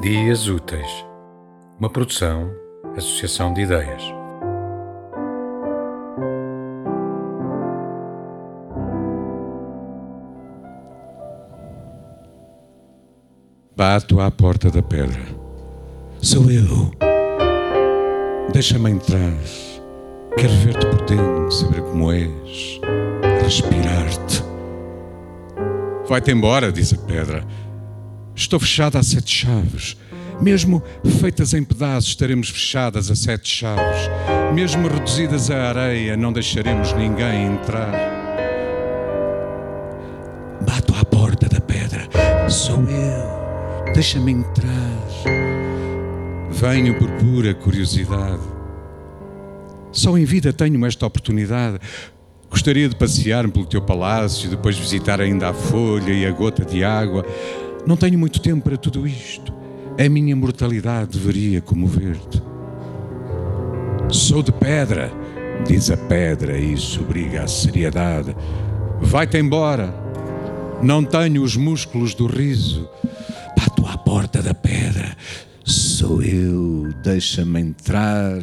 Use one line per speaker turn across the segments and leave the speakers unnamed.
Dias Úteis, uma produção, associação de ideias.
Bato à porta da pedra. Sou eu. Deixa-me entrar. Quero ver-te por dentro, saber como és, respirar-te. Vai-te embora, diz a pedra. Estou fechada a sete chaves. Mesmo feitas em pedaços, estaremos fechadas a sete chaves. Mesmo reduzidas à areia, não deixaremos ninguém entrar. Bato à porta da pedra. Sou eu. Deixa-me entrar. Venho por pura curiosidade. Só em vida tenho esta oportunidade. Gostaria de passear-me pelo teu palácio, depois visitar ainda a folha e a gota de água. Não tenho muito tempo para tudo isto. A minha mortalidade deveria comover-te. Sou de pedra, diz a pedra, e isso obriga à seriedade. Vai-te embora. Não tenho os músculos do riso. Bato à porta da pedra. Sou eu, deixa-me entrar.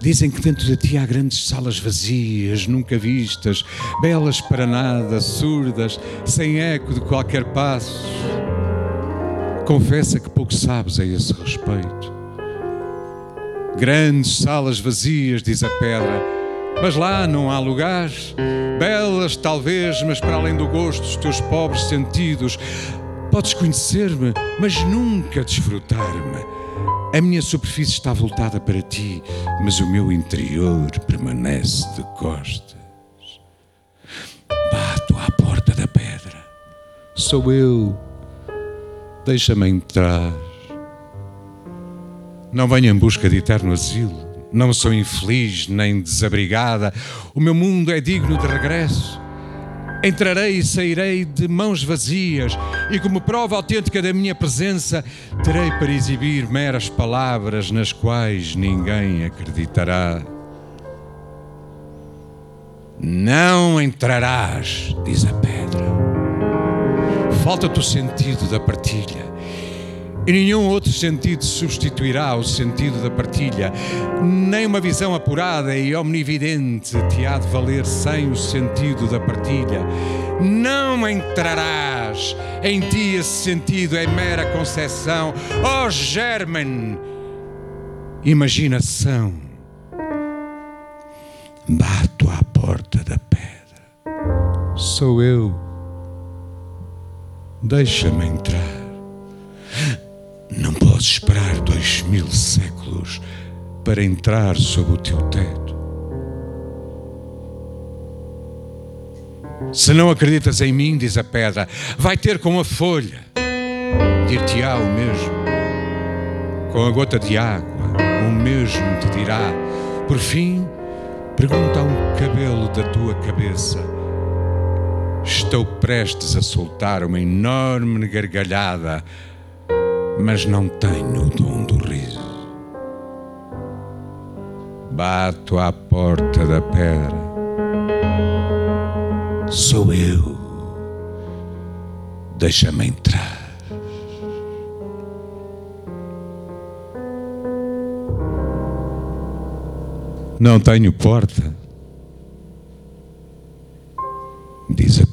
Dizem que dentro de ti há grandes salas vazias, nunca vistas, belas para nada, surdas, sem eco de qualquer passo. Confessa que pouco sabes a esse respeito. Grandes salas vazias, diz a pedra, mas lá não há lugar. Belas, talvez, mas para além do gosto dos teus pobres sentidos. Podes conhecer-me, mas nunca desfrutar-me. A minha superfície está voltada para ti, mas o meu interior permanece de costas. Bato à porta da pedra. Sou eu. Deixa-me entrar. Não venho em busca de eterno asilo. Não sou infeliz nem desabrigada. O meu mundo é digno de regresso. Entrarei e sairei de mãos vazias, e como prova autêntica da minha presença, terei para exibir meras palavras nas quais ninguém acreditará. Não entrarás, diz a pedra. Falta-te o sentido da partilha. E nenhum outro sentido substituirá o sentido da partilha. Nem uma visão apurada e omnividente te há de valer sem o sentido da partilha. Não entrarás. Em ti esse sentido é mera concepção. Oh, germen! Imaginação. Bato à porta da pedra. Sou eu. Deixa-me entrar. Esperar dois mil séculos para entrar sob o teu teto. Se não acreditas em mim, diz a pedra, vai ter com a folha. Dir-te-á o mesmo. Com a gota de água, o mesmo te dirá. Por fim, pergunta a um cabelo da tua cabeça. Estou prestes a soltar uma enorme gargalhada mas não tenho o dom do riso. Bato à porta da pedra. Sou eu. Deixa-me entrar. Não tenho porta, diz a